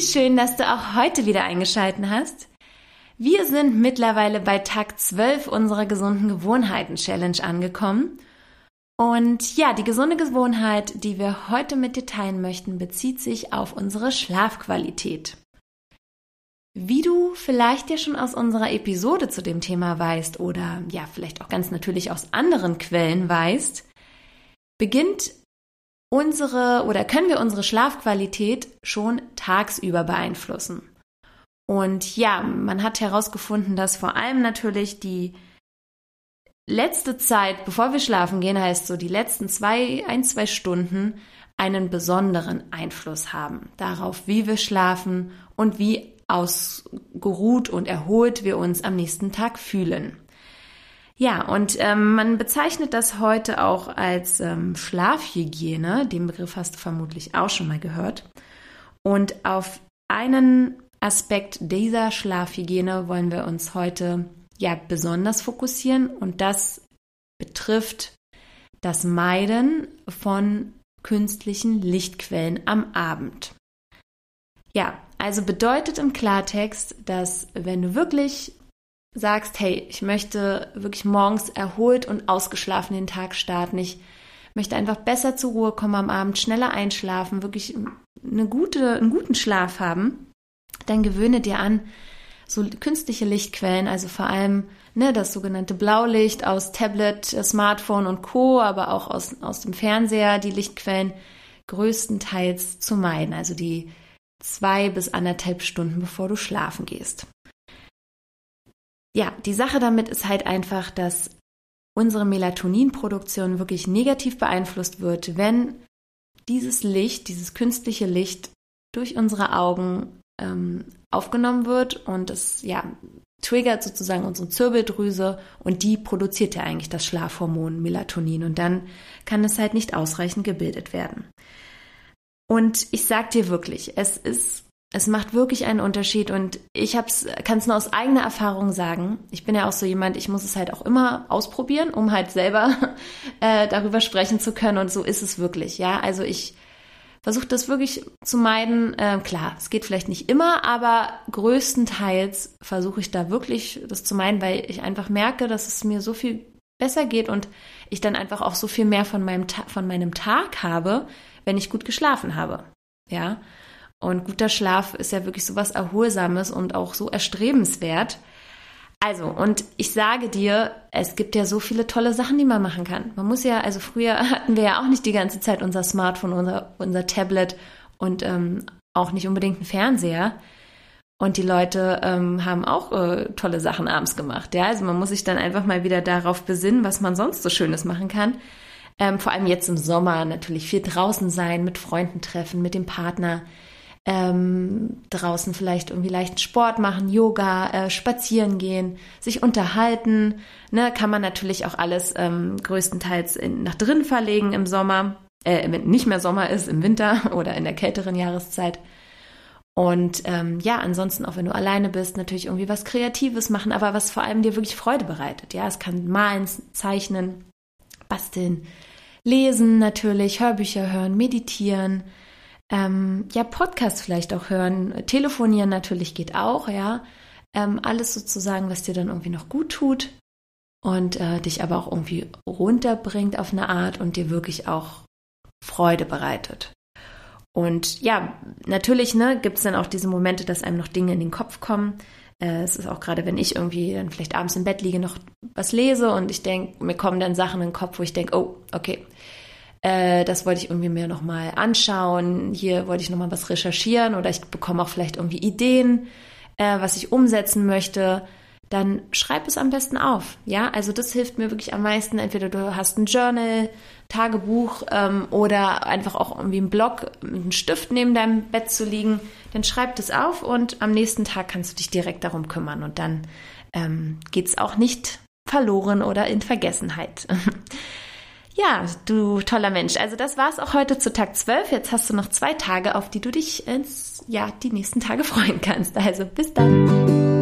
schön, dass du auch heute wieder eingeschalten hast. Wir sind mittlerweile bei Tag 12 unserer gesunden Gewohnheiten Challenge angekommen. Und ja, die gesunde Gewohnheit, die wir heute mit dir teilen möchten, bezieht sich auf unsere Schlafqualität. Wie du vielleicht ja schon aus unserer Episode zu dem Thema weißt oder ja, vielleicht auch ganz natürlich aus anderen Quellen weißt, beginnt unsere oder können wir unsere Schlafqualität schon tagsüber beeinflussen. Und ja, man hat herausgefunden, dass vor allem natürlich die letzte Zeit, bevor wir schlafen gehen, heißt so die letzten zwei, ein, zwei Stunden einen besonderen Einfluss haben darauf, wie wir schlafen und wie ausgeruht und erholt wir uns am nächsten Tag fühlen. Ja, und ähm, man bezeichnet das heute auch als ähm, Schlafhygiene. Den Begriff hast du vermutlich auch schon mal gehört. Und auf einen Aspekt dieser Schlafhygiene wollen wir uns heute ja besonders fokussieren und das betrifft das Meiden von künstlichen Lichtquellen am Abend. Ja, also bedeutet im Klartext, dass wenn du wirklich sagst, hey, ich möchte wirklich morgens erholt und ausgeschlafen den Tag starten, ich möchte einfach besser zur Ruhe kommen am Abend, schneller einschlafen, wirklich eine gute, einen guten Schlaf haben, dann gewöhne dir an, so künstliche Lichtquellen, also vor allem ne, das sogenannte Blaulicht aus Tablet, Smartphone und Co., aber auch aus, aus dem Fernseher, die Lichtquellen größtenteils zu meiden, also die zwei bis anderthalb Stunden bevor du schlafen gehst. Ja, die Sache damit ist halt einfach, dass unsere Melatoninproduktion wirklich negativ beeinflusst wird, wenn dieses Licht, dieses künstliche Licht durch unsere Augen ähm, aufgenommen wird und es ja triggert sozusagen unsere Zirbeldrüse und die produziert ja eigentlich das Schlafhormon Melatonin und dann kann es halt nicht ausreichend gebildet werden. Und ich sag dir wirklich, es ist es macht wirklich einen Unterschied und ich kann es nur aus eigener Erfahrung sagen. Ich bin ja auch so jemand, ich muss es halt auch immer ausprobieren, um halt selber äh, darüber sprechen zu können und so ist es wirklich. Ja, also ich versuche das wirklich zu meiden. Äh, klar, es geht vielleicht nicht immer, aber größtenteils versuche ich da wirklich das zu meiden, weil ich einfach merke, dass es mir so viel besser geht und ich dann einfach auch so viel mehr von meinem, Ta von meinem Tag habe, wenn ich gut geschlafen habe. Ja. Und guter Schlaf ist ja wirklich so was Erholsames und auch so erstrebenswert. Also, und ich sage dir, es gibt ja so viele tolle Sachen, die man machen kann. Man muss ja, also früher hatten wir ja auch nicht die ganze Zeit unser Smartphone, unser, unser Tablet und ähm, auch nicht unbedingt einen Fernseher. Und die Leute ähm, haben auch äh, tolle Sachen abends gemacht. Ja, also man muss sich dann einfach mal wieder darauf besinnen, was man sonst so Schönes machen kann. Ähm, vor allem jetzt im Sommer natürlich viel draußen sein, mit Freunden treffen, mit dem Partner ähm, draußen vielleicht irgendwie leichten Sport machen, Yoga, äh, spazieren gehen, sich unterhalten. Ne, kann man natürlich auch alles ähm, größtenteils in, nach drin verlegen im Sommer, äh, wenn nicht mehr Sommer ist, im Winter oder in der kälteren Jahreszeit. Und ähm, ja, ansonsten auch wenn du alleine bist, natürlich irgendwie was Kreatives machen, aber was vor allem dir wirklich Freude bereitet. Ja, es kann malen, zeichnen, basteln, lesen natürlich, Hörbücher hören, meditieren, ähm, ja, Podcast vielleicht auch hören, telefonieren natürlich geht auch, ja. Ähm, alles sozusagen, was dir dann irgendwie noch gut tut und äh, dich aber auch irgendwie runterbringt auf eine Art und dir wirklich auch Freude bereitet. Und ja, natürlich ne, gibt es dann auch diese Momente, dass einem noch Dinge in den Kopf kommen. Äh, es ist auch gerade, wenn ich irgendwie dann vielleicht abends im Bett liege, noch was lese und ich denke, mir kommen dann Sachen in den Kopf, wo ich denke, oh, okay, äh, das wollte ich irgendwie mir nochmal anschauen, hier wollte ich nochmal was recherchieren oder ich bekomme auch vielleicht irgendwie Ideen, äh, was ich umsetzen möchte, dann schreib es am besten auf. Ja, also das hilft mir wirklich am meisten. Entweder du hast ein Journal, Tagebuch ähm, oder einfach auch irgendwie einen Blog mit einem Stift neben deinem Bett zu liegen, dann schreib das auf und am nächsten Tag kannst du dich direkt darum kümmern und dann ähm, geht es auch nicht verloren oder in Vergessenheit. Ja, du toller Mensch. Also das war's auch heute zu Tag 12. Jetzt hast du noch zwei Tage, auf die du dich ins, ja, die nächsten Tage freuen kannst. Also bis dann.